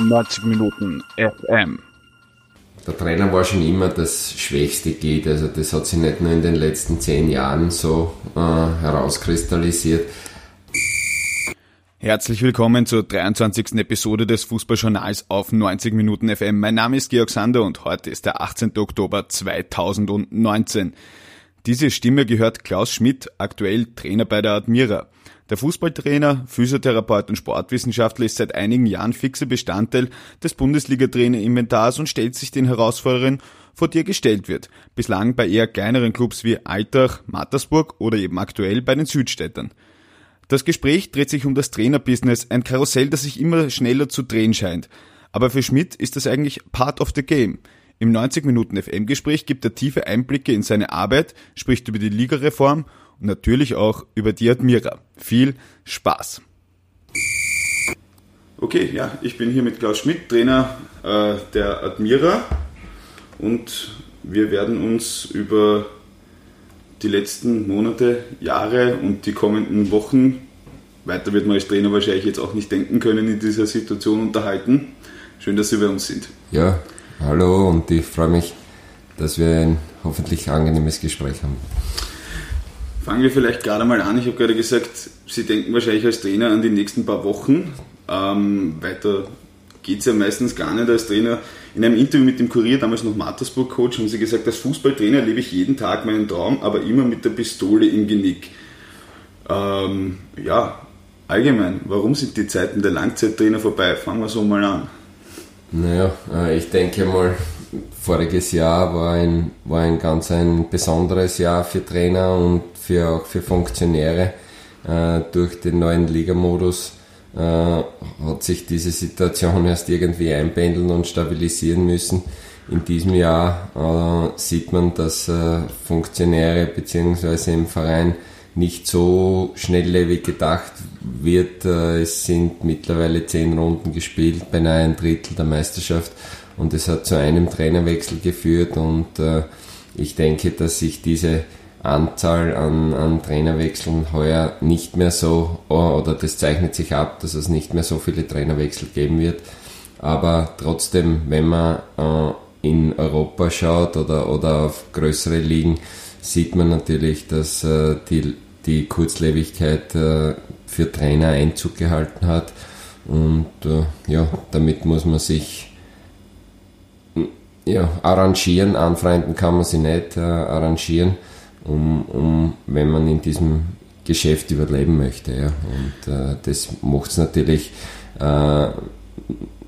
90 Minuten FM. Der Trainer war schon immer das schwächste Glied, also das hat sich nicht nur in den letzten zehn Jahren so äh, herauskristallisiert. Herzlich willkommen zur 23. Episode des Fußballjournals auf 90 Minuten FM. Mein Name ist Georg Sander und heute ist der 18. Oktober 2019. Diese Stimme gehört Klaus Schmidt, aktuell Trainer bei der Admira. Der Fußballtrainer, Physiotherapeut und Sportwissenschaftler ist seit einigen Jahren fixer Bestandteil des Bundesliga-Trainer-Inventars und stellt sich den Herausforderungen, vor die er gestellt wird. Bislang bei eher kleineren Clubs wie Altach, Mattersburg oder eben aktuell bei den Südstädtern. Das Gespräch dreht sich um das Trainerbusiness, ein Karussell, das sich immer schneller zu drehen scheint. Aber für Schmidt ist das eigentlich part of the game. Im 90 Minuten FM-Gespräch gibt er tiefe Einblicke in seine Arbeit, spricht über die Ligareform und natürlich auch über die Admira. Viel Spaß! Okay, ja, ich bin hier mit Klaus Schmidt, Trainer äh, der Admira und wir werden uns über die letzten Monate, Jahre und die kommenden Wochen, weiter wird man als Trainer wahrscheinlich jetzt auch nicht denken können, in dieser Situation unterhalten. Schön, dass Sie bei uns sind. Ja, hallo und ich freue mich, dass wir ein hoffentlich angenehmes Gespräch haben. Fangen wir vielleicht gerade mal an. Ich habe gerade gesagt, Sie denken wahrscheinlich als Trainer an die nächsten paar Wochen. Ähm, weiter geht es ja meistens gar nicht als Trainer. In einem Interview mit dem Kurier, damals noch Mattersburg-Coach, haben Sie gesagt, als Fußballtrainer lebe ich jeden Tag meinen Traum, aber immer mit der Pistole im Genick. Ähm, ja, allgemein, warum sind die Zeiten der Langzeittrainer vorbei? Fangen wir so mal an. Naja, äh, ich denke mal, voriges Jahr war ein, war ein ganz ein besonderes Jahr für Trainer und für, auch für Funktionäre. Äh, durch den neuen Ligamodus äh, hat sich diese Situation erst irgendwie einpendeln und stabilisieren müssen. In diesem Jahr äh, sieht man, dass äh, Funktionäre bzw. im Verein nicht so schnelllebig gedacht wird. Äh, es sind mittlerweile zehn Runden gespielt, beinahe ein Drittel der Meisterschaft und es hat zu einem Trainerwechsel geführt und äh, ich denke, dass sich diese Anzahl an, an Trainerwechseln heuer nicht mehr so, oder das zeichnet sich ab, dass es nicht mehr so viele Trainerwechsel geben wird. Aber trotzdem, wenn man äh, in Europa schaut oder, oder auf größere Ligen, sieht man natürlich, dass äh, die, die Kurzlebigkeit äh, für Trainer Einzug gehalten hat. Und äh, ja, damit muss man sich ja, arrangieren, anfreunden kann man sie nicht äh, arrangieren, um, um, wenn man in diesem Geschäft überleben möchte. Ja. Und äh, das macht es natürlich äh,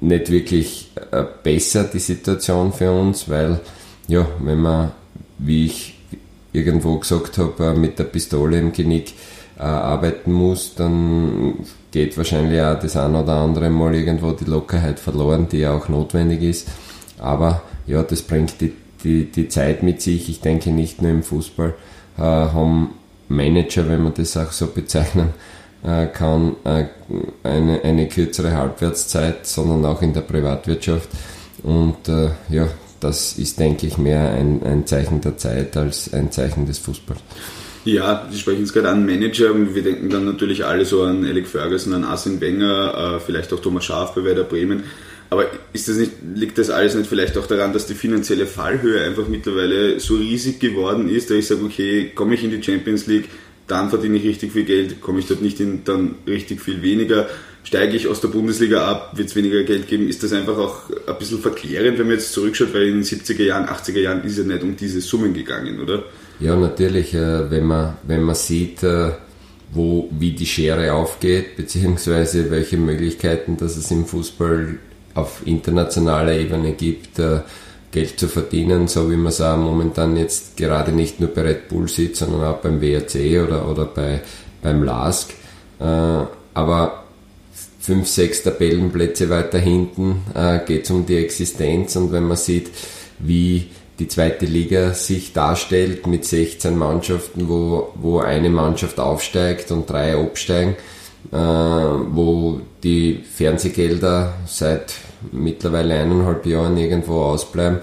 nicht wirklich äh, besser, die Situation für uns, weil, ja, wenn man, wie ich irgendwo gesagt habe, äh, mit der Pistole im Genick äh, arbeiten muss, dann geht wahrscheinlich auch das ein oder andere Mal irgendwo die Lockerheit verloren, die ja auch notwendig ist. Aber ja, das bringt die, die, die Zeit mit sich. Ich denke nicht nur im Fußball äh, haben Manager, wenn man das auch so bezeichnen äh, kann, äh, eine, eine kürzere Halbwertszeit, sondern auch in der Privatwirtschaft. Und äh, ja, das ist, denke ich, mehr ein, ein Zeichen der Zeit als ein Zeichen des Fußballs. Ja, Sie sprechen es gerade an Manager. Wir denken dann natürlich alle so an Alec Ferguson, an Arsene Wenger, äh, vielleicht auch Thomas Schaaf bei Werder Bremen. Aber ist das nicht, liegt das alles nicht vielleicht auch daran, dass die finanzielle Fallhöhe einfach mittlerweile so riesig geworden ist, dass ich sage, okay, komme ich in die Champions League, dann verdiene ich richtig viel Geld, komme ich dort nicht in, dann richtig viel weniger. Steige ich aus der Bundesliga ab, wird es weniger Geld geben. Ist das einfach auch ein bisschen verklärend, wenn man jetzt zurückschaut, weil in den 70er Jahren, 80er Jahren ist ja nicht um diese Summen gegangen, oder? Ja, natürlich, äh, wenn man, wenn man sieht, äh, wo, wie die Schere aufgeht, beziehungsweise welche Möglichkeiten, dass es im Fußball auf internationaler Ebene gibt, äh, Geld zu verdienen, so wie man es auch momentan jetzt gerade nicht nur bei Red Bull sieht, sondern auch beim WRC oder, oder bei, beim LASK. Äh, aber fünf, sechs Tabellenplätze weiter hinten äh, geht es um die Existenz und wenn man sieht, wie die zweite Liga sich darstellt mit 16 Mannschaften, wo, wo eine Mannschaft aufsteigt und drei absteigen, äh, wo die Fernsehgelder seit mittlerweile eineinhalb Jahren irgendwo ausbleiben,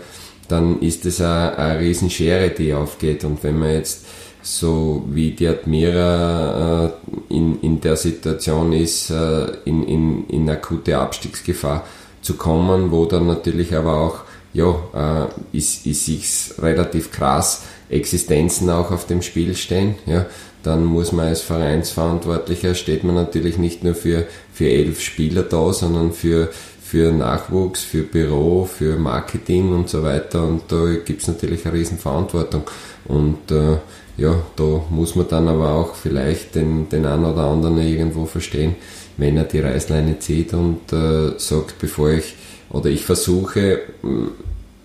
dann ist es eine, eine Riesenschere, die aufgeht. Und wenn man jetzt so wie die Admira äh, in, in der Situation ist, äh, in, in, in akute Abstiegsgefahr zu kommen, wo dann natürlich aber auch, ja, äh, ist, ist sich's relativ krass, Existenzen auch auf dem Spiel stehen, ja, dann muss man als Vereinsverantwortlicher, steht man natürlich nicht nur für, für elf Spieler da, sondern für, für Nachwuchs, für Büro, für Marketing und so weiter. Und da gibt's natürlich eine Riesenverantwortung. Und äh, ja, da muss man dann aber auch vielleicht den, den einen oder anderen irgendwo verstehen, wenn er die Reißleine zieht und äh, sagt, bevor ich oder ich versuche,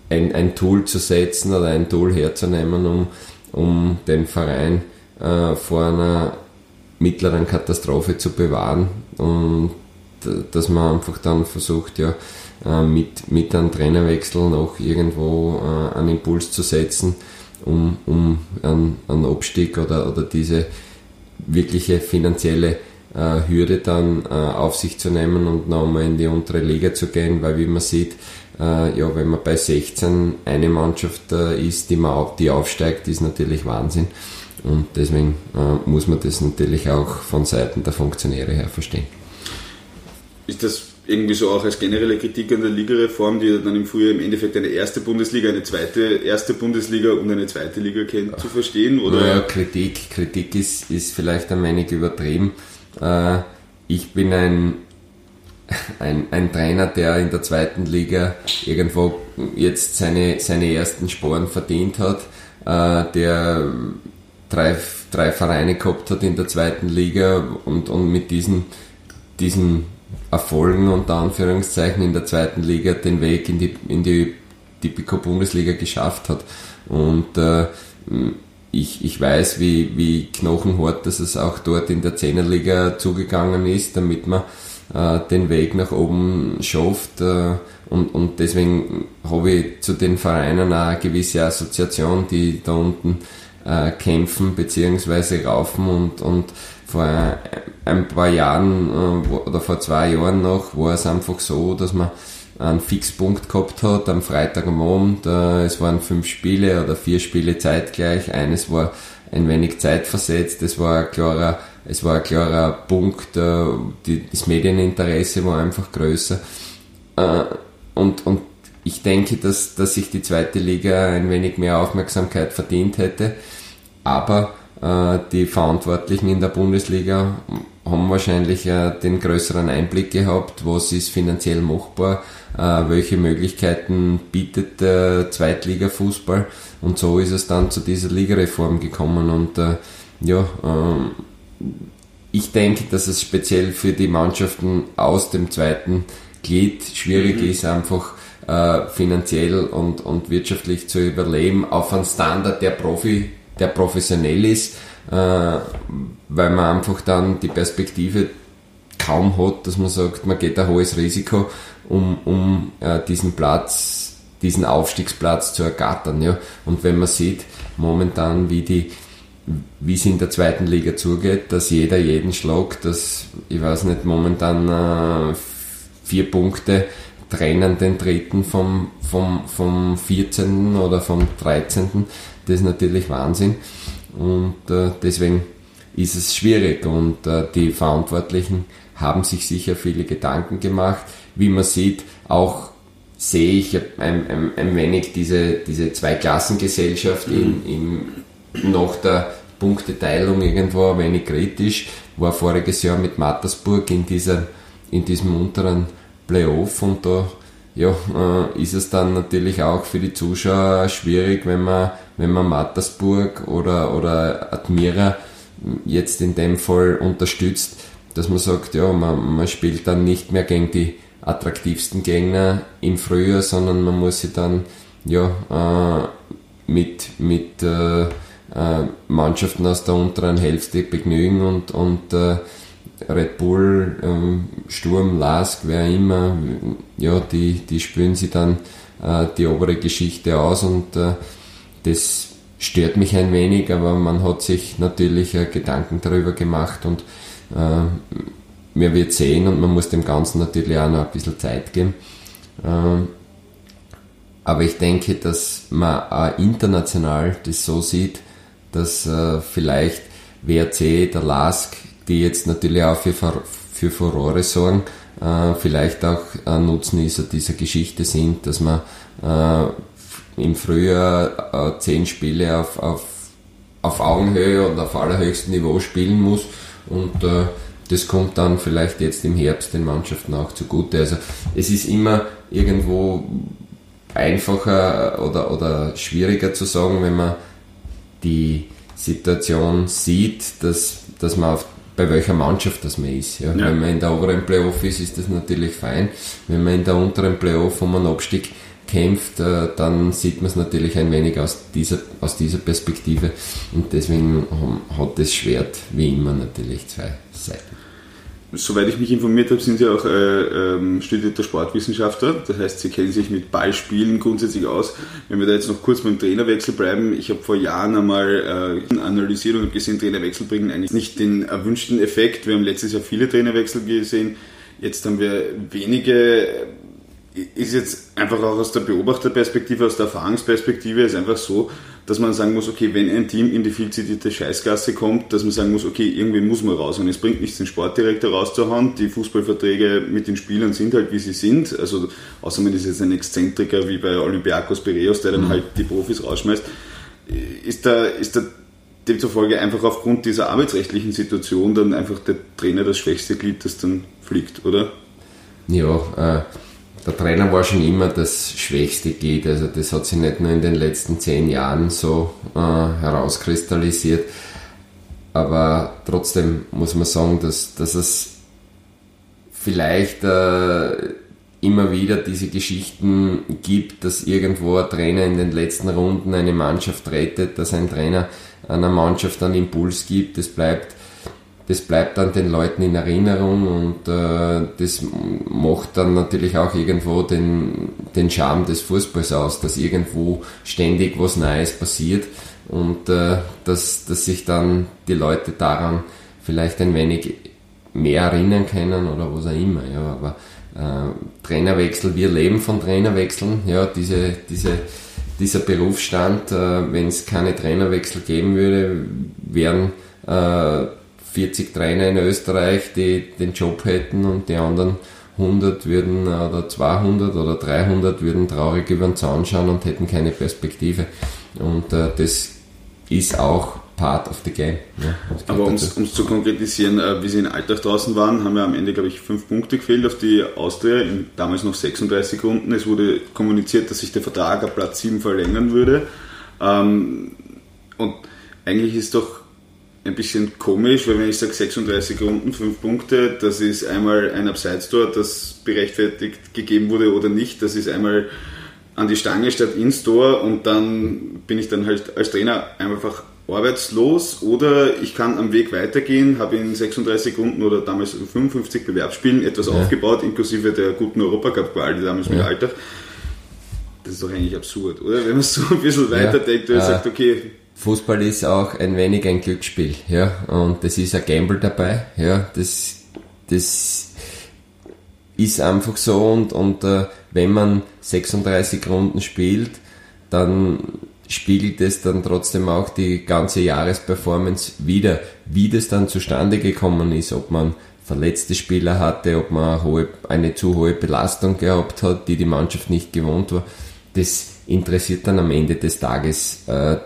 ein, ein Tool zu setzen oder ein Tool herzunehmen, um, um den Verein äh, vor einer mittleren Katastrophe zu bewahren. Und dass man einfach dann versucht, ja, äh, mit, mit einem Trainerwechsel noch irgendwo äh, einen Impuls zu setzen, um, um einen, einen Abstieg oder, oder diese wirkliche finanzielle äh, Hürde dann äh, auf sich zu nehmen und nochmal in die untere Liga zu gehen, weil wie man sieht, äh, ja, wenn man bei 16 eine Mannschaft äh, ist, die, man, die aufsteigt, ist natürlich Wahnsinn. Und deswegen äh, muss man das natürlich auch von Seiten der Funktionäre her verstehen. Ist das irgendwie so auch als generelle Kritik an der Ligareform, die dann im Frühjahr im Endeffekt eine erste Bundesliga, eine zweite erste Bundesliga und eine zweite Liga kennt, zu verstehen? Oder? Naja, Kritik, Kritik ist, ist vielleicht ein wenig übertrieben. Äh, ich bin ein, ein, ein Trainer, der in der zweiten Liga irgendwo jetzt seine, seine ersten Sporen verdient hat, äh, der drei, drei Vereine gehabt hat in der zweiten Liga und, und mit diesen, diesen Erfolgen unter Anführungszeichen in der zweiten Liga den Weg in die, in die Tipico Bundesliga geschafft hat. Und äh, ich, ich weiß, wie, wie knochenhart dass es auch dort in der Zehnerliga zugegangen ist, damit man äh, den Weg nach oben schafft. Äh, und, und deswegen habe ich zu den Vereinen auch eine gewisse Assoziation, die da unten äh, kämpfen bzw. raufen und, und vor ein paar Jahren äh, oder vor zwei Jahren noch war es einfach so, dass man einen Fixpunkt gehabt hat am Freitag am Abend. Äh, es waren fünf Spiele oder vier Spiele zeitgleich. Eines war ein wenig zeitversetzt. Es war ein klarer, es war ein klarer Punkt. Äh, die, das Medieninteresse war einfach größer. Äh, und, und ich denke, dass, dass sich die zweite Liga ein wenig mehr Aufmerksamkeit verdient hätte. Aber äh, die Verantwortlichen in der Bundesliga haben wahrscheinlich äh, den größeren Einblick gehabt, was ist finanziell machbar, äh, welche Möglichkeiten bietet der Zweitliga-Fußball und so ist es dann zu dieser Ligareform gekommen und ja, ähm, ich denke, dass es speziell für die Mannschaften aus dem zweiten Glied schwierig mhm. ist, einfach äh, finanziell und, und wirtschaftlich zu überleben auf einen Standard der Profi, der professionell ist, äh, weil man einfach dann die Perspektive kaum hat, dass man sagt, man geht ein hohes Risiko, um, um äh, diesen Platz, diesen Aufstiegsplatz zu ergattern. Ja? Und wenn man sieht, momentan, wie die wie es in der zweiten Liga zugeht, dass jeder jeden schlagt, dass, ich weiß nicht, momentan äh, vier Punkte trennen den dritten vom, vom, vom 14. oder vom 13. Das ist natürlich Wahnsinn. Und äh, deswegen ist es schwierig und äh, die Verantwortlichen haben sich sicher viele Gedanken gemacht. Wie man sieht, auch sehe ich ein, ein, ein wenig diese, diese Zweiklassengesellschaft in, in, nach der Punkteteilung irgendwo ein wenig kritisch. War voriges Jahr mit Mattersburg in, dieser, in diesem unteren Playoff und da ja, äh, ist es dann natürlich auch für die Zuschauer schwierig, wenn man, wenn man Mattersburg oder, oder Admira jetzt in dem Fall unterstützt, dass man sagt, ja, man, man spielt dann nicht mehr gegen die attraktivsten Gegner im Frühjahr, sondern man muss sich dann ja, äh, mit, mit äh, äh Mannschaften aus der unteren Hälfte begnügen und, und äh, Red Bull, ähm, Sturm, Lask, wer immer, ja, die, die spüren sie dann äh, die obere Geschichte aus und äh, das stört mich ein wenig, aber man hat sich natürlich äh, Gedanken darüber gemacht und äh, man wird sehen und man muss dem Ganzen natürlich auch noch ein bisschen Zeit geben. Ähm, aber ich denke, dass man auch international das so sieht, dass äh, vielleicht WRC, der LASK die jetzt natürlich auch für, für Furore sorgen, äh, vielleicht auch ein Nutznießer dieser Geschichte sind, dass man äh, im Frühjahr äh, zehn Spiele auf, auf, auf Augenhöhe und auf allerhöchstem Niveau spielen muss und äh, das kommt dann vielleicht jetzt im Herbst den Mannschaften auch zugute. Also es ist immer irgendwo einfacher oder, oder schwieriger zu sagen, wenn man die Situation sieht, dass, dass man auf, bei welcher Mannschaft das man ist. Ja. Ja. Wenn man in der oberen Playoff ist, ist das natürlich fein. Wenn man in der unteren Playoff um einen Abstieg kämpft, äh, dann sieht man es natürlich ein wenig aus dieser, aus dieser Perspektive. Und deswegen hat das Schwert wie immer natürlich zwei Seiten. Soweit ich mich informiert habe, sind Sie auch äh, ähm, studierter Sportwissenschaftler. Das heißt, Sie kennen sich mit Ballspielen grundsätzlich aus. Wenn wir da jetzt noch kurz beim Trainerwechsel bleiben, ich habe vor Jahren einmal äh, analysiert und gesehen, Trainerwechsel bringen eigentlich nicht den erwünschten Effekt. Wir haben letztes Jahr viele Trainerwechsel gesehen. Jetzt haben wir wenige ist jetzt einfach auch aus der Beobachterperspektive, aus der Erfahrungsperspektive, ist einfach so, dass man sagen muss, okay, wenn ein Team in die viel zitierte Scheißgasse kommt, dass man sagen muss, okay, irgendwie muss man raus. Und es bringt nichts, den Sportdirektor rauszuhauen. Die Fußballverträge mit den Spielern sind halt, wie sie sind. Also, außer man ist jetzt ein Exzentriker wie bei Olympiakos Piraeus, der dann mhm. halt die Profis rausschmeißt. Ist da, ist da demzufolge einfach aufgrund dieser arbeitsrechtlichen Situation dann einfach der Trainer das schwächste Glied, das dann fliegt, oder? Ja, äh der Trainer war schon immer das Schwächste geht. Also das hat sich nicht nur in den letzten zehn Jahren so äh, herauskristallisiert. Aber trotzdem muss man sagen, dass, dass es vielleicht äh, immer wieder diese Geschichten gibt, dass irgendwo ein Trainer in den letzten Runden eine Mannschaft rettet, dass ein Trainer einer Mannschaft einen Impuls gibt. Das bleibt das bleibt dann den Leuten in Erinnerung und äh, das macht dann natürlich auch irgendwo den, den Charme des Fußballs aus, dass irgendwo ständig was Neues passiert und äh, dass, dass sich dann die Leute daran vielleicht ein wenig mehr erinnern können oder was auch immer. Ja, aber äh, Trainerwechsel, wir leben von Trainerwechseln, ja, diese, diese, dieser Berufsstand, äh, wenn es keine Trainerwechsel geben würde, wären äh, 40 Trainer in Österreich, die den Job hätten und die anderen 100 würden oder 200 oder 300 würden traurig über den Zaun schauen und hätten keine Perspektive. Und äh, das ist auch part of the game. Ja, Aber um es zu konkretisieren, äh, wie sie in Alltag draußen waren, haben wir am Ende, glaube ich, fünf Punkte gefehlt auf die Austria, in damals noch 36 Runden. Es wurde kommuniziert, dass sich der Vertrag ab Platz 7 verlängern würde. Ähm, und eigentlich ist doch ein bisschen komisch, weil wenn ich sage 36 Runden, 5 Punkte, das ist einmal ein Abseits-Tor, das berechtfertigt gegeben wurde oder nicht. Das ist einmal an die Stange statt ins Tor und dann bin ich dann halt als Trainer einfach arbeitslos oder ich kann am Weg weitergehen, habe in 36 Runden oder damals 55 Bewerbsspielen etwas ja. aufgebaut, inklusive der guten Europacup-Qual, die damals ja. mit Alltag. Das ist doch eigentlich absurd, oder? Wenn man so ein bisschen ja. weiterdenkt und sagt, okay, Fußball ist auch ein wenig ein Glücksspiel, ja, und das ist ein Gamble dabei, ja, das, das ist einfach so und, und äh, wenn man 36 Runden spielt, dann spiegelt es dann trotzdem auch die ganze Jahresperformance wieder, wie das dann zustande gekommen ist, ob man verletzte Spieler hatte, ob man eine, hohe, eine zu hohe Belastung gehabt hat, die die Mannschaft nicht gewohnt war. Das interessiert dann am Ende des Tages äh,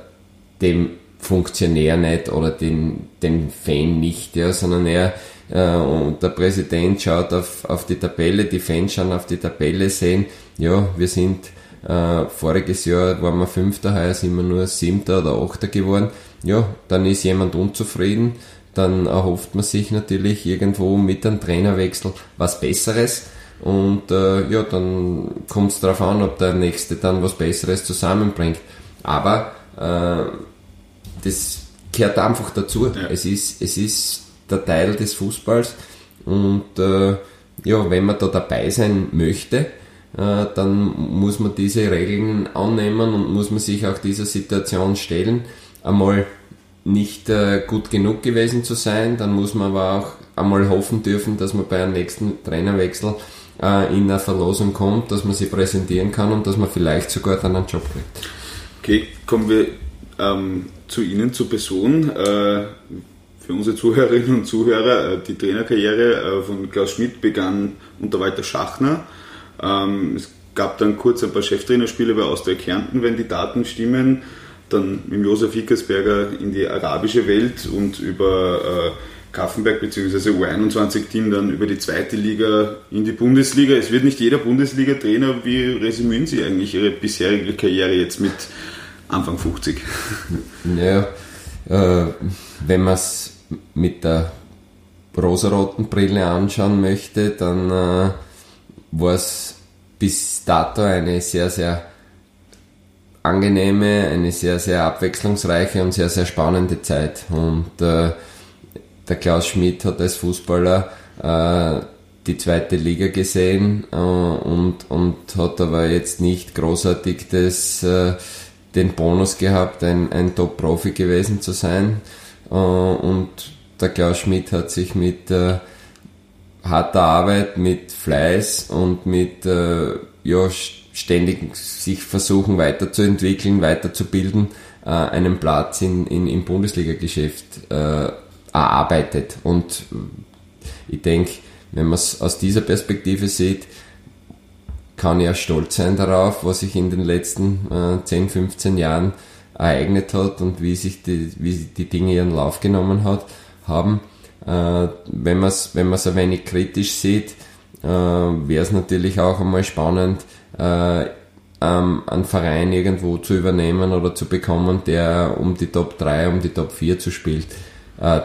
dem Funktionär nicht oder den, den Fan nicht, ja, sondern er äh, und der Präsident schaut auf, auf die Tabelle, die Fans schauen auf die Tabelle, sehen, ja, wir sind äh, voriges Jahr waren wir Fünfter, heuer sind wir nur Siebter oder Achter geworden. Ja, dann ist jemand unzufrieden, dann erhofft man sich natürlich irgendwo mit einem Trainerwechsel was Besseres. Und äh, ja, dann kommt es darauf an, ob der nächste dann was Besseres zusammenbringt. Aber das gehört einfach dazu. Ja. Es, ist, es ist der Teil des Fußballs und äh, ja, wenn man da dabei sein möchte, äh, dann muss man diese Regeln annehmen und muss man sich auch dieser Situation stellen. Einmal nicht äh, gut genug gewesen zu sein, dann muss man aber auch einmal hoffen dürfen, dass man bei einem nächsten Trainerwechsel äh, in eine Verlosung kommt, dass man sie präsentieren kann und dass man vielleicht sogar dann einen Job kriegt. Okay, kommen wir ähm, zu Ihnen, zur Person. Äh, für unsere Zuhörerinnen und Zuhörer, äh, die Trainerkarriere äh, von Klaus Schmidt begann unter Walter Schachner. Ähm, es gab dann kurz ein paar Cheftrainerspiele bei Austria Kärnten, wenn die Daten stimmen. Dann mit Josef Hickersberger in die arabische Welt und über Kaffenberg bzw. U21-Team dann über die zweite Liga in die Bundesliga. Es wird nicht jeder Bundesliga-Trainer. Wie resümieren Sie eigentlich Ihre bisherige Karriere jetzt mit Anfang 50? Naja, äh, wenn man es mit der rosaroten Brille anschauen möchte, dann äh, war es bis dato eine sehr, sehr angenehme, eine sehr, sehr abwechslungsreiche und sehr, sehr spannende Zeit. Und äh, der Klaus Schmidt hat als Fußballer äh, die zweite Liga gesehen äh, und, und hat aber jetzt nicht großartig das, äh, den Bonus gehabt, ein, ein Top-Profi gewesen zu sein. Äh, und der Klaus Schmidt hat sich mit äh, harter Arbeit, mit Fleiß und mit äh, ja, ständig sich versuchen weiterzuentwickeln, weiterzubilden, äh, einen Platz in, in, im Bundesliga-Geschäft äh, erarbeitet. Und ich denke, wenn man es aus dieser Perspektive sieht, kann auch stolz sein darauf, was sich in den letzten äh, 10, 15 Jahren ereignet hat und wie sich die, wie die Dinge ihren Lauf genommen hat, haben. Äh, wenn man es wenn ein wenig kritisch sieht, äh, wäre es natürlich auch einmal spannend, äh, ähm, einen Verein irgendwo zu übernehmen oder zu bekommen, der um die Top 3, um die Top 4 zu spielt, äh,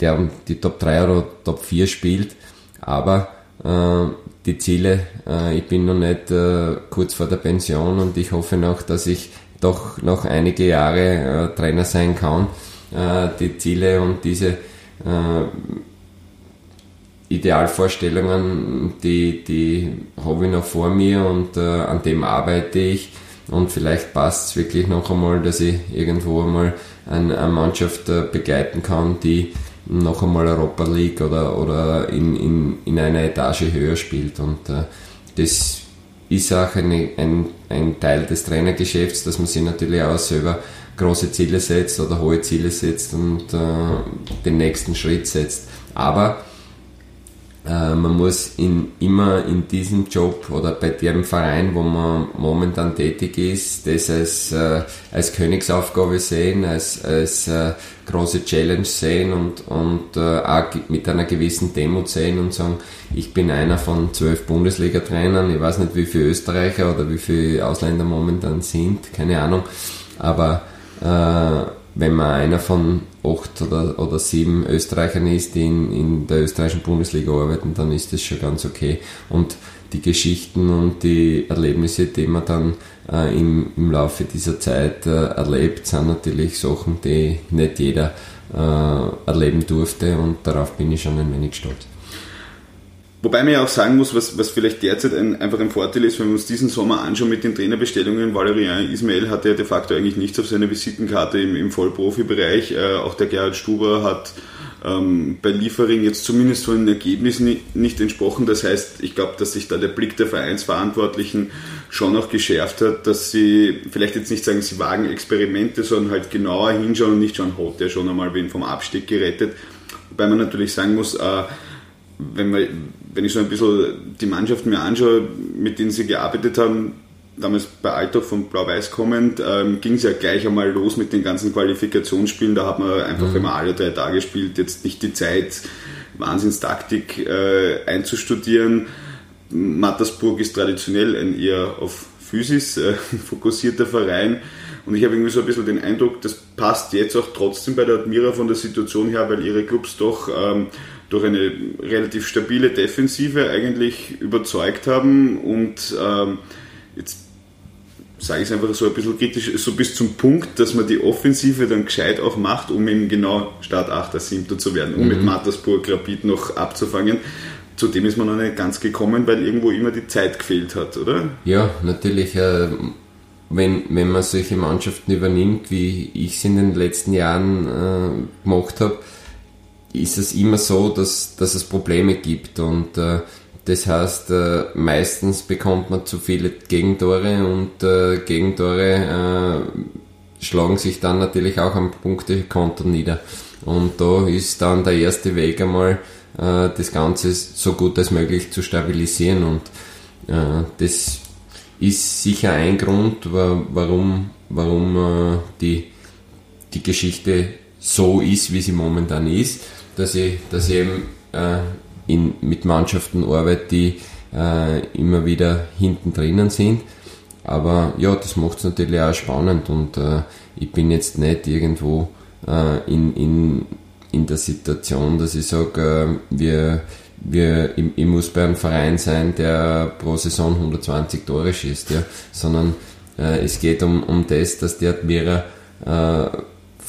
der um die Top 3 oder Top 4 spielt, aber äh, die Ziele, äh, ich bin noch nicht äh, kurz vor der Pension und ich hoffe noch, dass ich doch noch einige Jahre äh, Trainer sein kann. Äh, die Ziele und diese äh, Idealvorstellungen, die, die habe ich noch vor mir und äh, an dem arbeite ich. Und vielleicht passt es wirklich noch einmal, dass ich irgendwo einmal eine, eine Mannschaft begleiten kann, die noch einmal Europa League oder, oder in, in, in einer Etage höher spielt. Und äh, das ist auch eine, ein, ein Teil des Trainergeschäfts, dass man sich natürlich auch selber große Ziele setzt oder hohe Ziele setzt und äh, den nächsten Schritt setzt. Aber äh, man muss in, immer in diesem Job oder bei dem Verein, wo man momentan tätig ist, das als, äh, als Königsaufgabe sehen, als, als äh, große Challenge sehen und, und äh, auch mit einer gewissen Demut sehen und sagen, ich bin einer von zwölf Bundesliga-Trainern, ich weiß nicht, wie viele Österreicher oder wie viele Ausländer momentan sind, keine Ahnung, aber äh, wenn man einer von acht oder, oder sieben Österreichern ist, die in, in der österreichischen Bundesliga arbeiten, dann ist das schon ganz okay. Und die Geschichten und die Erlebnisse, die man dann äh, im, im Laufe dieser Zeit äh, erlebt, sind natürlich Sachen, die nicht jeder äh, erleben durfte und darauf bin ich schon ein wenig stolz. Wobei man ja auch sagen muss, was, was vielleicht derzeit ein, einfach ein Vorteil ist, wenn wir uns diesen Sommer anschauen mit den Trainerbestellungen. Valerian Ismail hatte ja de facto eigentlich nichts auf seiner Visitenkarte im, im Vollprofi-Bereich. Äh, auch der Gerhard Stuber hat ähm, bei Liefering jetzt zumindest von den Ergebnissen nicht, nicht entsprochen. Das heißt, ich glaube, dass sich da der Blick der Vereinsverantwortlichen schon auch geschärft hat, dass sie vielleicht jetzt nicht sagen, sie wagen Experimente, sondern halt genauer hinschauen und nicht schauen, hat der schon einmal wen vom Abstieg gerettet. Wobei man natürlich sagen muss, äh, wenn, man, wenn ich so ein bisschen die Mannschaften mir anschaue, mit denen sie gearbeitet haben, damals bei Alltag von Blau-Weiß kommend, ähm, ging es ja gleich einmal los mit den ganzen Qualifikationsspielen. Da hat man einfach, mhm. man alle drei Tage spielt, jetzt nicht die Zeit, Wahnsinnstaktik äh, einzustudieren. Mattersburg ist traditionell ein eher auf Physis äh, fokussierter Verein. Und ich habe irgendwie so ein bisschen den Eindruck, das passt jetzt auch trotzdem bei der Admira von der Situation her, weil ihre Clubs doch ähm, durch eine relativ stabile Defensive eigentlich überzeugt haben und ähm, jetzt sage ich es einfach so ein bisschen kritisch, so bis zum Punkt, dass man die Offensive dann gescheit auch macht, um eben genau Start 8. 7. zu werden, um mhm. mit Mattersburg Rapid noch abzufangen. Zu dem ist man noch nicht ganz gekommen, weil irgendwo immer die Zeit gefehlt hat, oder? Ja, natürlich. Äh, wenn, wenn man solche Mannschaften übernimmt, wie ich es in den letzten Jahren äh, gemacht habe, ist es immer so, dass, dass es Probleme gibt und äh, das heißt, äh, meistens bekommt man zu viele Gegentore und äh, Gegentore äh, schlagen sich dann natürlich auch am Punktekonto nieder. Und da ist dann der erste Weg einmal, äh, das Ganze so gut als möglich zu stabilisieren. Und äh, das ist sicher ein Grund, warum, warum äh, die, die Geschichte so ist, wie sie momentan ist, dass ich, dass ich eben äh, in, mit Mannschaften arbeite, die äh, immer wieder hinten drinnen sind. Aber ja, das macht es natürlich auch spannend und äh, ich bin jetzt nicht irgendwo äh, in, in, in der Situation, dass ich sage, äh, wir, wir, ich, ich, muss bei einem Verein sein, der pro Saison 120 Tore schießt, ja, sondern äh, es geht um, um das, dass die Admira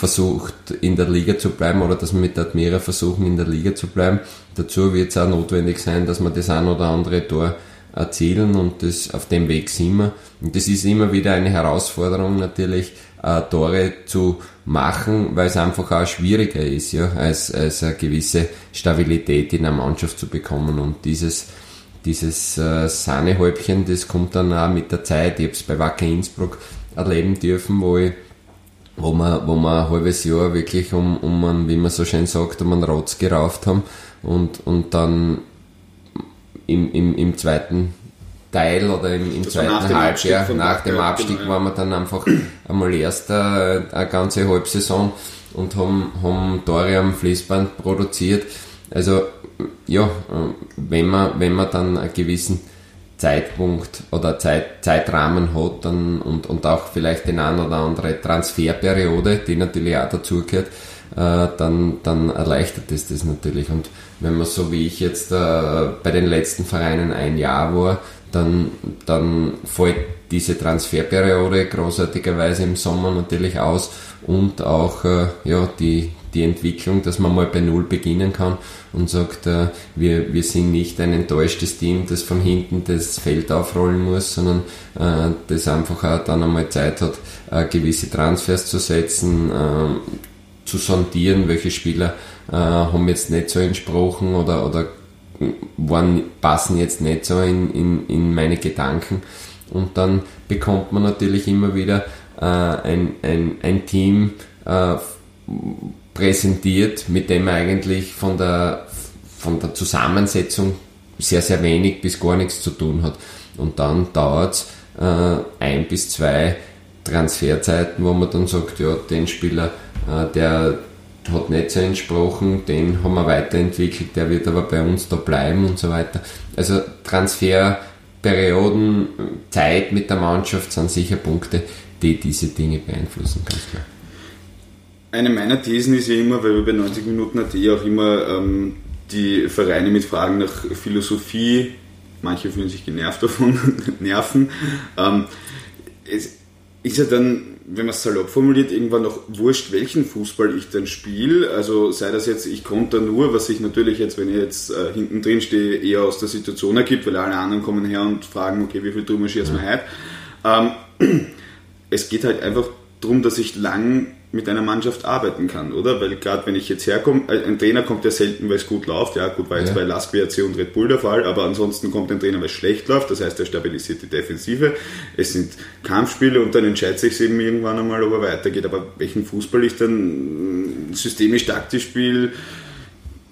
versucht in der Liga zu bleiben oder dass wir mit der Admira versuchen in der Liga zu bleiben. Dazu wird es auch notwendig sein, dass wir das ein oder andere Tor erzielen und das auf dem Weg sind wir. Und das ist immer wieder eine Herausforderung natürlich, äh, Tore zu machen, weil es einfach auch schwieriger ist, ja, als, als eine gewisse Stabilität in einer Mannschaft zu bekommen. Und dieses, dieses äh, Sahnehäubchen, das kommt dann auch mit der Zeit. Ich habe es bei Wacker Innsbruck erleben dürfen, wo ich wo wir, wo wir ein halbes Jahr wirklich um, um einen, wie man so schön sagt, um einen Rotz gerauft haben und, und dann im, im, im zweiten Teil oder im, im zweiten nach Halbjahr, nach dem Abstieg, genau, waren wir dann einfach einmal erster eine ganze Halbsaison und haben, haben Tore am Fließband produziert. Also ja, wenn man, wenn man dann einen gewissen Zeitpunkt oder Zeit, Zeitrahmen hat dann, und, und auch vielleicht den ein oder andere Transferperiode, die natürlich auch dazugehört, äh, dann, dann erleichtert es das natürlich. Und wenn man so wie ich jetzt äh, bei den letzten Vereinen ein Jahr war, dann, dann fällt diese Transferperiode großartigerweise im Sommer natürlich aus und auch äh, ja, die, die Entwicklung, dass man mal bei Null beginnen kann und sagt, äh, wir, wir sind nicht ein enttäuschtes Team, das von hinten das Feld aufrollen muss, sondern äh, das einfach auch dann einmal Zeit hat, äh, gewisse Transfers zu setzen, äh, zu sondieren, welche Spieler haben jetzt nicht so entsprochen oder, oder waren, passen jetzt nicht so in, in, in meine Gedanken. Und dann bekommt man natürlich immer wieder äh, ein, ein, ein Team äh, präsentiert, mit dem eigentlich von der, von der Zusammensetzung sehr, sehr wenig bis gar nichts zu tun hat. Und dann dauert es äh, ein bis zwei Transferzeiten, wo man dann sagt, ja, den Spieler, äh, der hat nicht so entsprochen, den haben wir weiterentwickelt, der wird aber bei uns da bleiben und so weiter. Also Transferperioden, Zeit mit der Mannschaft sind sicher Punkte, die diese Dinge beeinflussen, klar. Eine meiner Thesen ist ja immer, weil wir bei 90 Minuten AT auch immer ähm, die Vereine mit Fragen nach Philosophie, manche fühlen sich genervt davon, nerven. Ähm, es ist ja dann, wenn man es salopp formuliert, irgendwann noch wurscht, welchen Fußball ich dann spiele. Also sei das jetzt, ich konnte nur, was sich natürlich jetzt, wenn ich jetzt äh, hinten drin stehe, eher aus der Situation ergibt, weil alle anderen kommen her und fragen, okay, wie viel drüber schießt man heute? Ähm, es geht halt einfach darum, dass ich lang mit einer Mannschaft arbeiten kann, oder? Weil gerade wenn ich jetzt herkomme, äh, ein Trainer kommt ja selten, weil es gut läuft. Ja, gut, war jetzt ja. bei Lask WRC und Red Bull der Fall, aber ansonsten kommt ein Trainer, weil es schlecht läuft. Das heißt, er stabilisiert die Defensive. Es sind Kampfspiele und dann entscheidet sich eben irgendwann einmal, ob er weitergeht. Aber welchen Fußball ich dann systemisch taktisch spiele,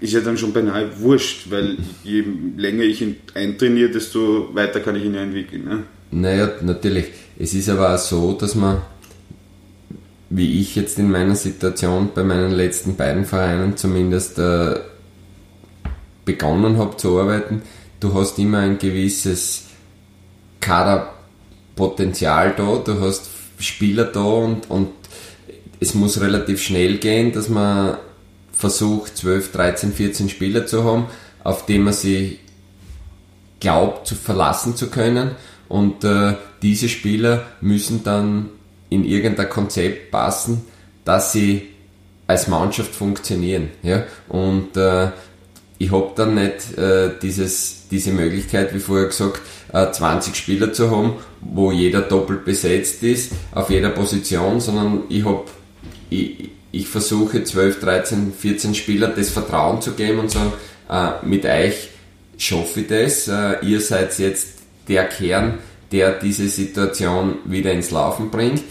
ist ja dann schon beinahe wurscht, weil je länger ich ihn eintrainiere, desto weiter kann ich ihn ja entwickeln. Ne? Naja, natürlich. Es ist aber auch so, dass man wie ich jetzt in meiner Situation bei meinen letzten beiden Vereinen zumindest äh, begonnen habe zu arbeiten, du hast immer ein gewisses Kaderpotenzial da, du hast Spieler da und, und es muss relativ schnell gehen, dass man versucht 12, 13, 14 Spieler zu haben, auf die man sich glaubt zu verlassen zu können. Und äh, diese Spieler müssen dann in irgendein Konzept passen, dass sie als Mannschaft funktionieren. Ja? Und äh, ich habe dann nicht äh, dieses, diese Möglichkeit, wie vorher gesagt, äh, 20 Spieler zu haben, wo jeder doppelt besetzt ist, auf jeder Position, sondern ich habe ich, ich versuche 12, 13, 14 Spieler das Vertrauen zu geben und sagen, äh, mit euch schaffe ich das, äh, ihr seid jetzt der Kern, der diese Situation wieder ins Laufen bringt.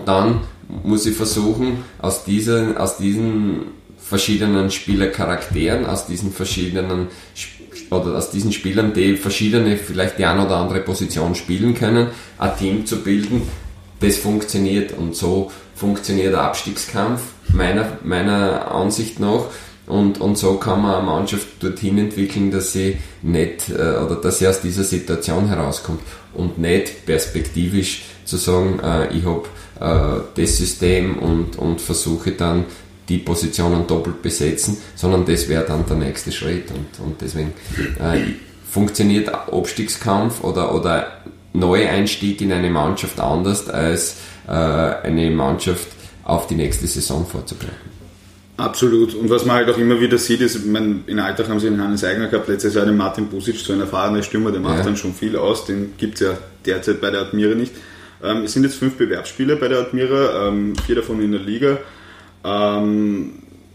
Und dann muss ich versuchen, aus, dieser, aus diesen verschiedenen Spielercharakteren, aus diesen verschiedenen oder aus diesen Spielern, die verschiedene, vielleicht die eine oder andere Position spielen können, ein Team zu bilden, das funktioniert. Und so funktioniert der Abstiegskampf meiner, meiner Ansicht nach. Und, und so kann man eine Mannschaft dorthin entwickeln, dass sie nicht äh, oder dass sie aus dieser Situation herauskommt. Und nicht perspektivisch zu sagen, äh, ich habe das System und, und versuche dann die Positionen doppelt besetzen, sondern das wäre dann der nächste Schritt. Und, und deswegen äh, funktioniert Abstiegskampf oder, oder Neueinstieg in eine Mannschaft anders als äh, eine Mannschaft auf die nächste Saison vorzubereiten. Absolut. Und was man halt auch immer wieder sieht, ist, mein, in Alltag haben sie einen Hannes Eigner gehabt, letztes Jahr den Martin Busic, so ein erfahrener Stürmer, der macht ja. dann schon viel aus, den gibt es ja derzeit bei der Admira nicht. Ähm, es sind jetzt fünf Bewerbsspiele bei der Admira, ähm, vier davon in der Liga. Ähm,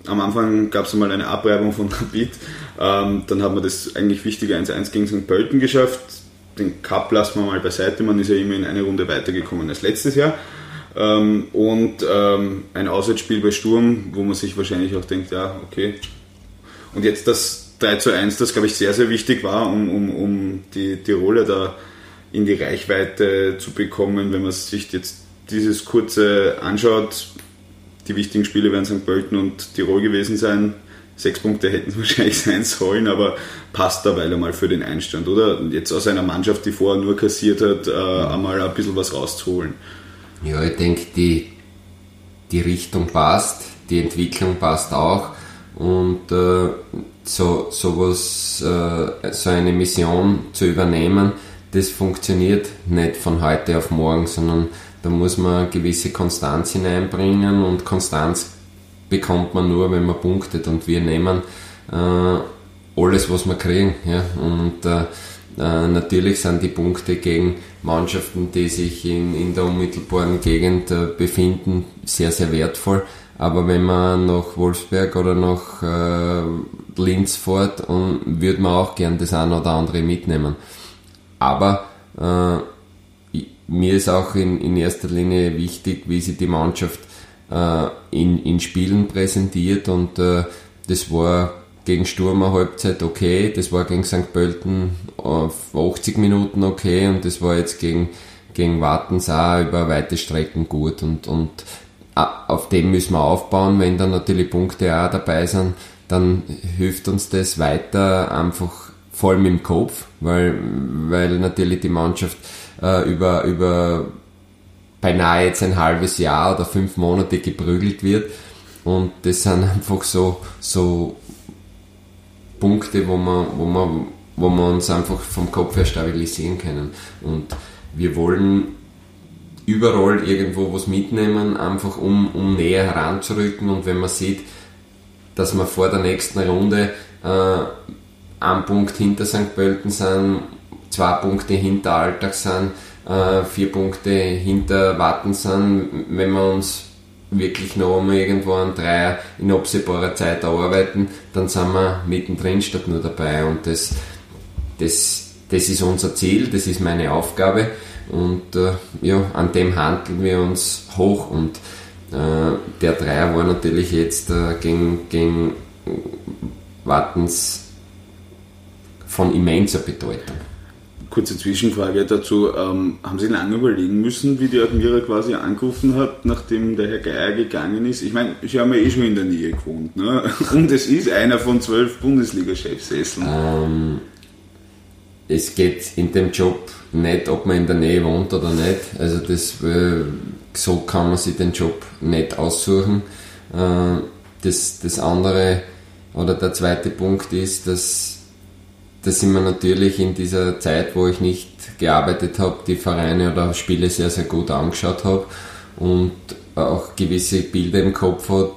am Anfang gab es einmal eine Abreibung von Rapid, ähm, dann hat man das eigentlich wichtige 1-1 gegen St. Pölten geschafft. Den Cup lassen wir mal beiseite, man ist ja immer in eine Runde weitergekommen als letztes Jahr. Ähm, und ähm, ein Auswärtsspiel bei Sturm, wo man sich wahrscheinlich auch denkt, ja, okay. Und jetzt das 3 zu 1, das glaube ich sehr, sehr wichtig war, um, um, um die Tiroler da in die Reichweite zu bekommen, wenn man sich jetzt dieses kurze anschaut. Die wichtigen Spiele werden St. Pölten und Tirol gewesen sein. Sechs Punkte hätten es wahrscheinlich sein sollen, aber passt da weil einmal für den Einstand, oder? Jetzt aus einer Mannschaft, die vorher nur kassiert hat, äh, einmal ein bisschen was rauszuholen. Ja, ich denke, die, die Richtung passt, die Entwicklung passt auch und äh, so sowas, äh, so eine Mission zu übernehmen, das funktioniert nicht von heute auf morgen, sondern da muss man gewisse Konstanz hineinbringen und Konstanz bekommt man nur, wenn man punktet und wir nehmen äh, alles, was wir kriegen. Ja? Und äh, äh, natürlich sind die Punkte gegen Mannschaften, die sich in, in der unmittelbaren Gegend äh, befinden, sehr, sehr wertvoll. Aber wenn man nach Wolfsberg oder nach äh, Linz fährt, würde man auch gern das eine oder andere mitnehmen. Aber äh, mir ist auch in, in erster Linie wichtig, wie sich die Mannschaft äh, in, in Spielen präsentiert und äh, das war gegen Sturm eine Halbzeit okay, das war gegen St. Pölten auf 80 Minuten okay und das war jetzt gegen, gegen Wartens auch über weite Strecken gut und, und auf dem müssen wir aufbauen, wenn dann natürlich Punkte auch dabei sind, dann hilft uns das weiter einfach voll mit dem Kopf, weil, weil natürlich die Mannschaft äh, über, über beinahe jetzt ein halbes Jahr oder fünf Monate geprügelt wird und das sind einfach so, so Punkte, wo man, wo man, wo wir uns einfach vom Kopf her stabilisieren können. Und wir wollen überall irgendwo was mitnehmen, einfach um, um näher heranzurücken. Und wenn man sieht, dass wir vor der nächsten Runde äh, ein Punkt hinter St. Pölten sind, zwei Punkte hinter Alltag sind, äh, vier Punkte hinter Watten sind, wenn wir uns wirklich noch einmal irgendwo einen Dreier in absehbarer Zeit arbeiten, dann sind wir mittendrin statt nur dabei. Und das, das, das ist unser Ziel, das ist meine Aufgabe. Und äh, ja, an dem handeln wir uns hoch. Und äh, der Dreier war natürlich jetzt äh, gegen, gegen Wattens von immenser Bedeutung. Kurze Zwischenfrage dazu. Ähm, haben Sie lange überlegen müssen, wie die Admira quasi angerufen hat, nachdem der Herr Geier gegangen ist? Ich meine, Sie haben ja eh schon in der Nähe gewohnt. Ne? Und es ist einer von zwölf Bundesliga-Chefsesseln. Ähm, es geht in dem Job nicht, ob man in der Nähe wohnt oder nicht. Also das, äh, so kann man sich den Job nicht aussuchen. Äh, das, das andere oder der zweite Punkt ist, dass das sind mir natürlich in dieser Zeit, wo ich nicht gearbeitet habe, die Vereine oder Spiele sehr, sehr gut angeschaut habe und auch gewisse Bilder im Kopf hat,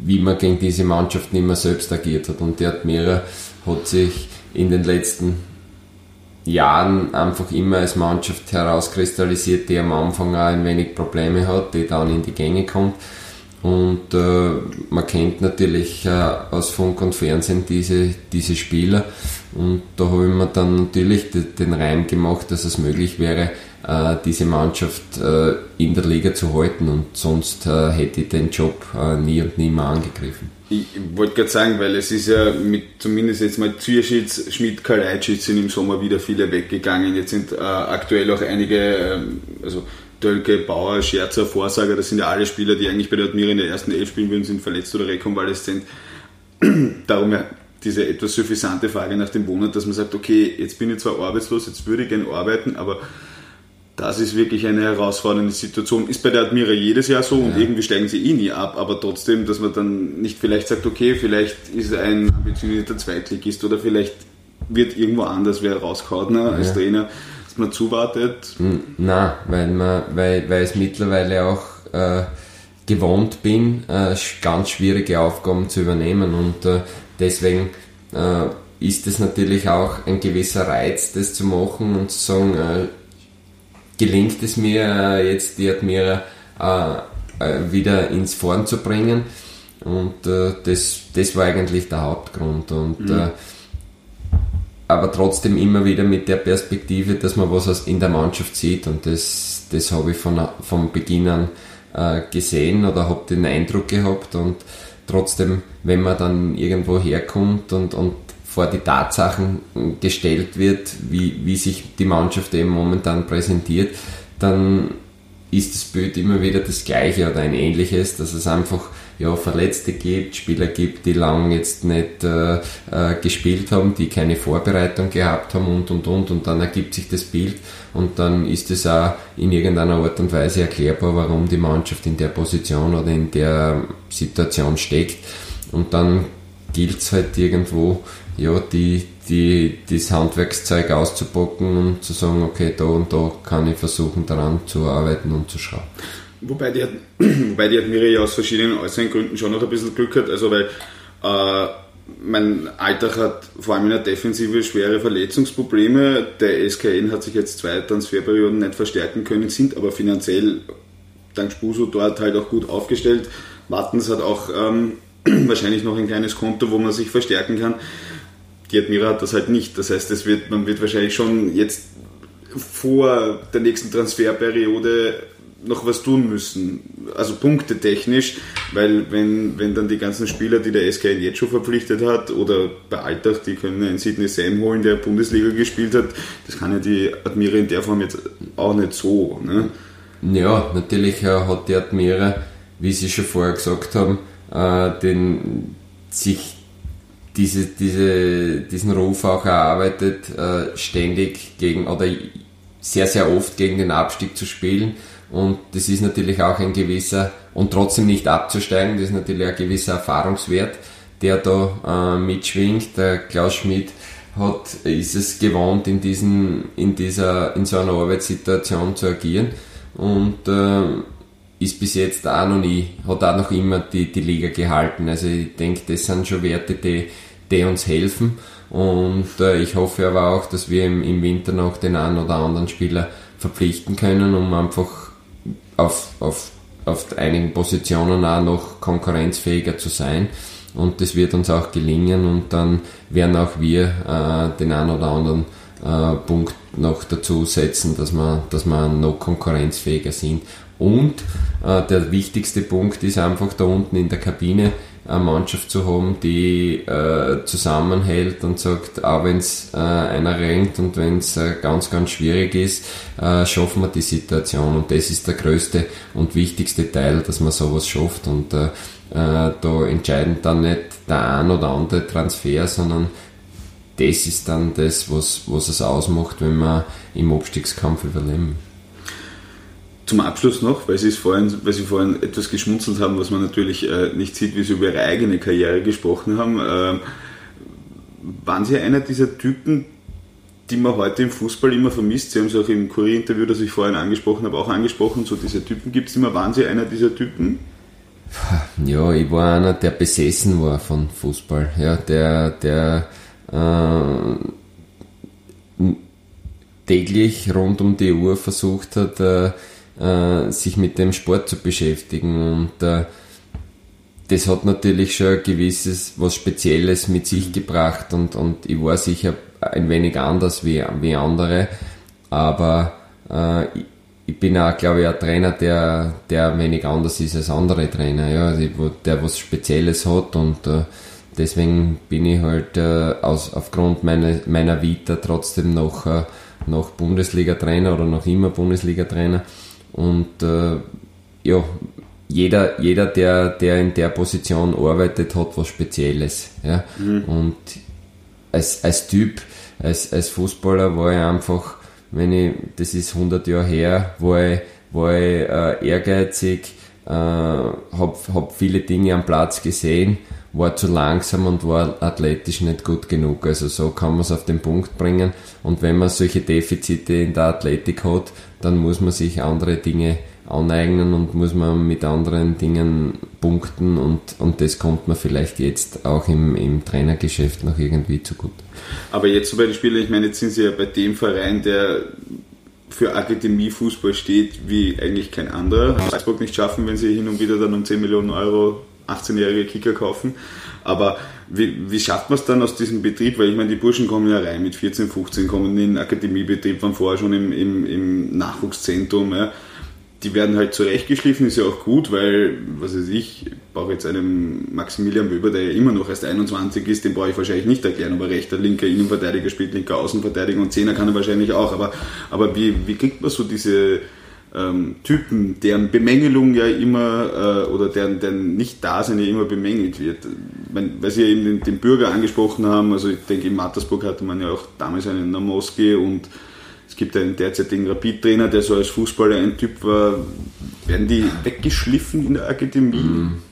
wie man gegen diese Mannschaft mehr selbst agiert hat. Und die Admira hat sich in den letzten Jahren einfach immer als Mannschaft herauskristallisiert, die am Anfang auch ein wenig Probleme hat, die dann in die Gänge kommt. Und äh, man kennt natürlich äh, aus Funk und Fernsehen diese, diese Spieler. Und da habe ich mir dann natürlich den Reim gemacht, dass es möglich wäre, äh, diese Mannschaft äh, in der Liga zu halten. Und sonst äh, hätte ich den Job nie und nie mehr angegriffen. Ich wollte gerade sagen, weil es ist ja mit zumindest jetzt mal Zürschitz, Schmidt, Kalajdzic sind im Sommer wieder viele weggegangen. Jetzt sind aktuell auch einige, ähm, also Dölke, Bauer, Scherzer, Vorsager, das sind ja alle Spieler, die eigentlich bei der Admira in der ersten Elf spielen würden, sind verletzt oder rekonvaleszent. Darum diese etwas suffisante Frage nach dem Monat, dass man sagt, okay, jetzt bin ich zwar arbeitslos, jetzt würde ich gerne arbeiten, aber das ist wirklich eine herausfordernde Situation. Ist bei der Admira jedes Jahr so und ja. irgendwie steigen sie eh nie ab, aber trotzdem, dass man dann nicht vielleicht sagt, okay, vielleicht ist ein ambitionierter Zweitligist oder vielleicht wird irgendwo anders wer rausgehauen ne, als ja. Trainer, dass man zuwartet. Nein, weil, man, weil, weil es mittlerweile auch äh, gewohnt bin, äh, ganz schwierige Aufgaben zu übernehmen und äh, deswegen äh, ist es natürlich auch ein gewisser Reiz, das zu machen und zu sagen, äh, gelingt es mir äh, jetzt die Admira äh, wieder ins Vorn zu bringen. Und das, das war eigentlich der Hauptgrund. Und, mhm. Aber trotzdem immer wieder mit der Perspektive, dass man was in der Mannschaft sieht. Und das, das habe ich von, von Beginn an äh, gesehen oder habe den Eindruck gehabt. Und trotzdem, wenn man dann irgendwo herkommt und, und vor die Tatsachen gestellt wird, wie, wie sich die Mannschaft eben momentan präsentiert, dann ist das Bild immer wieder das gleiche oder ein ähnliches, dass es einfach ja, Verletzte gibt, Spieler gibt, die lang jetzt nicht äh, äh, gespielt haben, die keine Vorbereitung gehabt haben und und und und dann ergibt sich das Bild und dann ist es auch in irgendeiner Art und Weise erklärbar, warum die Mannschaft in der Position oder in der Situation steckt und dann gilt es halt irgendwo ja, die, die, das Handwerkszeug auszupacken und zu sagen, okay, da und da kann ich versuchen daran zu arbeiten und zu schrauben. Wobei die, hat, wobei die Admira ja aus verschiedenen äußeren Gründen schon noch ein bisschen Glück hat, also weil äh, mein Alltag hat vor allem in der Defensive schwere Verletzungsprobleme. Der SKN hat sich jetzt zwei Transferperioden nicht verstärken können, sind aber finanziell dank Spuso dort halt auch gut aufgestellt. Wattens hat auch ähm, wahrscheinlich noch ein kleines Konto, wo man sich verstärken kann die Admira hat das halt nicht. Das heißt, es wird, man wird wahrscheinlich schon jetzt vor der nächsten Transferperiode noch was tun müssen. Also punktetechnisch, weil wenn, wenn dann die ganzen Spieler, die der SKN jetzt schon verpflichtet hat, oder bei Alltag, die können einen Sidney Sam holen, der Bundesliga gespielt hat, das kann ja die Admira in der Form jetzt auch nicht so. Ne? Ja, natürlich hat die Admira, wie Sie schon vorher gesagt haben, äh, den, sich diese, diese, diesen Ruf auch erarbeitet, äh, ständig gegen oder sehr, sehr oft gegen den Abstieg zu spielen. Und das ist natürlich auch ein gewisser, und trotzdem nicht abzusteigen, das ist natürlich ein gewisser Erfahrungswert, der da äh, mitschwingt. Der Klaus Schmidt hat, ist es gewohnt, in, diesen, in, dieser, in so einer Arbeitssituation zu agieren. Und äh, ist bis jetzt auch noch nie, hat auch noch immer die, die Liga gehalten. Also ich denke, das sind schon Werte, die, die uns helfen. Und äh, ich hoffe aber auch, dass wir im, im Winter noch den einen oder anderen Spieler verpflichten können, um einfach auf, auf, auf einigen Positionen auch noch konkurrenzfähiger zu sein. Und das wird uns auch gelingen und dann werden auch wir äh, den einen oder anderen äh, Punkt noch dazu setzen, dass wir, dass wir noch konkurrenzfähiger sind. Und äh, der wichtigste Punkt ist einfach da unten in der Kabine eine Mannschaft zu haben, die äh, zusammenhält und sagt, auch wenn es äh, einer rennt und wenn es äh, ganz, ganz schwierig ist, äh, schaffen wir die Situation. Und das ist der größte und wichtigste Teil, dass man sowas schafft. Und äh, äh, da entscheidend dann nicht der ein oder andere Transfer, sondern das ist dann das, was, was es ausmacht, wenn wir im Abstiegskampf überleben. Zum Abschluss noch, weil Sie, vorhin, weil Sie vorhin etwas geschmunzelt haben, was man natürlich äh, nicht sieht, wie Sie über Ihre eigene Karriere gesprochen haben. Ähm, waren Sie einer dieser Typen, die man heute im Fußball immer vermisst? Sie haben es auch im Kurierinterview, das ich vorhin angesprochen habe, auch angesprochen, so diese Typen gibt es immer. Waren Sie einer dieser Typen? Ja, ich war einer, der besessen war von Fußball. Ja, der, der äh, täglich rund um die Uhr versucht hat, äh, sich mit dem Sport zu beschäftigen. Und äh, das hat natürlich schon ein gewisses, was Spezielles mit sich gebracht und, und ich war sicher ein wenig anders wie, wie andere, aber äh, ich bin auch, glaube ich, ein Trainer, der, der wenig anders ist als andere Trainer, ja, also der was Spezielles hat und äh, deswegen bin ich halt äh, aus, aufgrund meiner, meiner Vita trotzdem noch, äh, noch Bundesliga-Trainer oder noch immer Bundesliga-Trainer und äh, ja, jeder, jeder der, der in der Position arbeitet, hat was Spezielles. Ja? Mhm. Und als, als Typ, als, als Fußballer war ich einfach, wenn ich, das ist 100 Jahre her, war ich, war ich äh, ehrgeizig, äh, habe hab viele Dinge am Platz gesehen, war zu langsam und war athletisch nicht gut genug. Also so kann man es auf den Punkt bringen. Und wenn man solche Defizite in der Athletik hat, dann muss man sich andere Dinge aneignen und muss man mit anderen Dingen punkten und, und das kommt man vielleicht jetzt auch im, im Trainergeschäft noch irgendwie zu gut. Aber jetzt so bei den Spielern, ich meine, jetzt sind sie ja bei dem Verein, der für Akademiefußball steht, wie eigentlich kein anderer. Salzburg nicht schaffen, wenn sie hin und wieder dann um 10 Millionen Euro 18-jährige Kicker kaufen. Aber wie, wie schafft man es dann aus diesem Betrieb? Weil ich meine, die Burschen kommen ja rein mit 14, 15, kommen in den Akademiebetrieb, waren vorher schon im, im, im Nachwuchszentrum. Ja die werden halt zurechtgeschliffen, ist ja auch gut, weil, was weiß ich, ich brauche jetzt einen Maximilian Wöber, der ja immer noch erst 21 ist, den brauche ich wahrscheinlich nicht erklären, ob er rechter, linker Innenverteidiger spielt, linker Außenverteidiger und Zehner kann er wahrscheinlich auch, aber, aber wie, wie kriegt man so diese ähm, Typen, deren Bemängelung ja immer, äh, oder deren, deren Nicht-Dasein ja immer bemängelt wird? Wenn, weil Sie ja eben den, den Bürger angesprochen haben, also ich denke, in Mattersburg hatte man ja auch damals einen Namoski und es gibt einen derzeitigen Rapid-Trainer, der so als Fußballer ein Typ war. Werden die weggeschliffen in der Akademie? Mhm.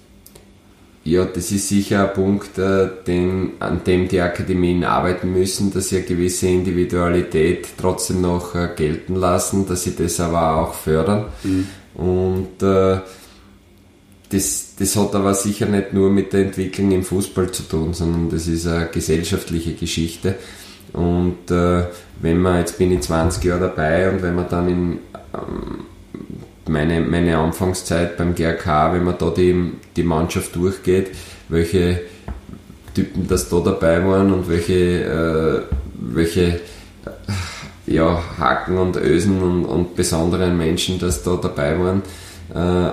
Ja, das ist sicher ein Punkt, äh, den, an dem die Akademien arbeiten müssen, dass sie eine gewisse Individualität trotzdem noch äh, gelten lassen, dass sie das aber auch fördern. Mhm. Und äh, das, das hat aber sicher nicht nur mit der Entwicklung im Fußball zu tun, sondern das ist eine gesellschaftliche Geschichte. Und äh, wenn man, jetzt bin ich 20 Jahre dabei und wenn man dann in ähm, meine, meine Anfangszeit beim GRK, wenn man da die, die Mannschaft durchgeht, welche Typen das da dabei waren und welche, äh, welche äh, ja, Haken und Ösen und, und besonderen Menschen das da dabei waren, äh,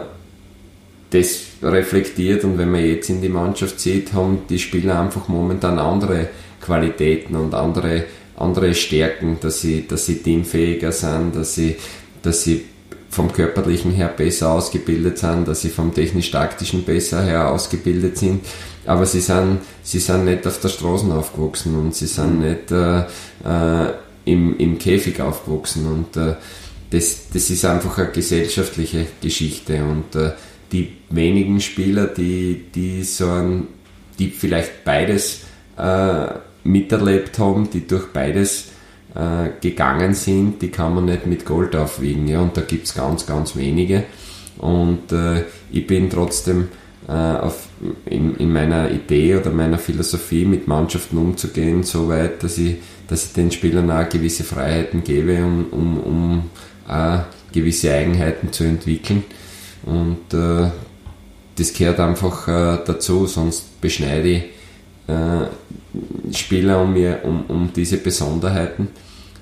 das reflektiert und wenn man jetzt in die Mannschaft sieht, haben die Spieler einfach momentan andere Qualitäten und andere, andere Stärken, dass sie, dass sie teamfähiger sind, dass sie, dass sie vom körperlichen her besser ausgebildet sind, dass sie vom technisch-taktischen besser her ausgebildet sind. Aber sie sind, sie sind nicht auf der Straße aufgewachsen und sie sind nicht äh, äh, im, im Käfig aufgewachsen. Und äh, das, das ist einfach eine gesellschaftliche Geschichte. Und äh, die wenigen Spieler, die, die so ein, die vielleicht beides äh, miterlebt haben, die durch beides äh, gegangen sind, die kann man nicht mit Gold aufwiegen. Ja? Und da gibt es ganz, ganz wenige. Und äh, ich bin trotzdem äh, auf, in, in, meiner Idee oder meiner Philosophie mit Mannschaften umzugehen, so weit, dass ich, dass ich den Spielern auch gewisse Freiheiten gebe, um, um, um auch gewisse Eigenheiten zu entwickeln. Und äh, das gehört einfach äh, dazu, sonst beschneide ich äh, Spieler um, mir, um, um diese Besonderheiten.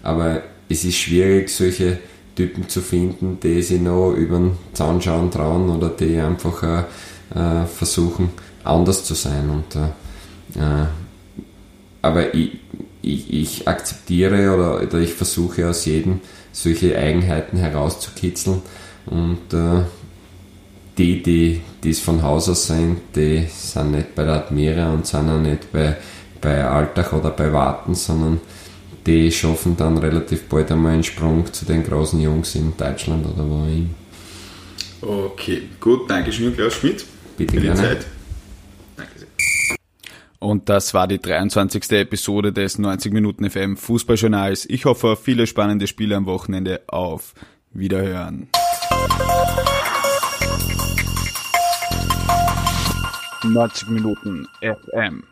Aber es ist schwierig, solche Typen zu finden, die sich noch über den Zaun schauen trauen oder die einfach äh, äh versuchen, anders zu sein. Und, äh, äh, aber ich, ich, ich, akzeptiere oder, oder ich versuche aus jedem solche Eigenheiten herauszukitzeln und äh, die, die, die es von Haus aus sind, die sind nicht bei der Admira und sind auch nicht bei, bei Alltag oder bei Warten, sondern die schaffen dann relativ bald einmal einen Sprung zu den großen Jungs in Deutschland oder wo immer. Okay, gut, danke schön, Klaus Schmidt. Bitte für die gerne. Zeit. Danke sehr. Und das war die 23. Episode des 90 Minuten FM Fußballjournals. Ich hoffe viele spannende Spiele am Wochenende. Auf Wiederhören. 90 Minuten FM.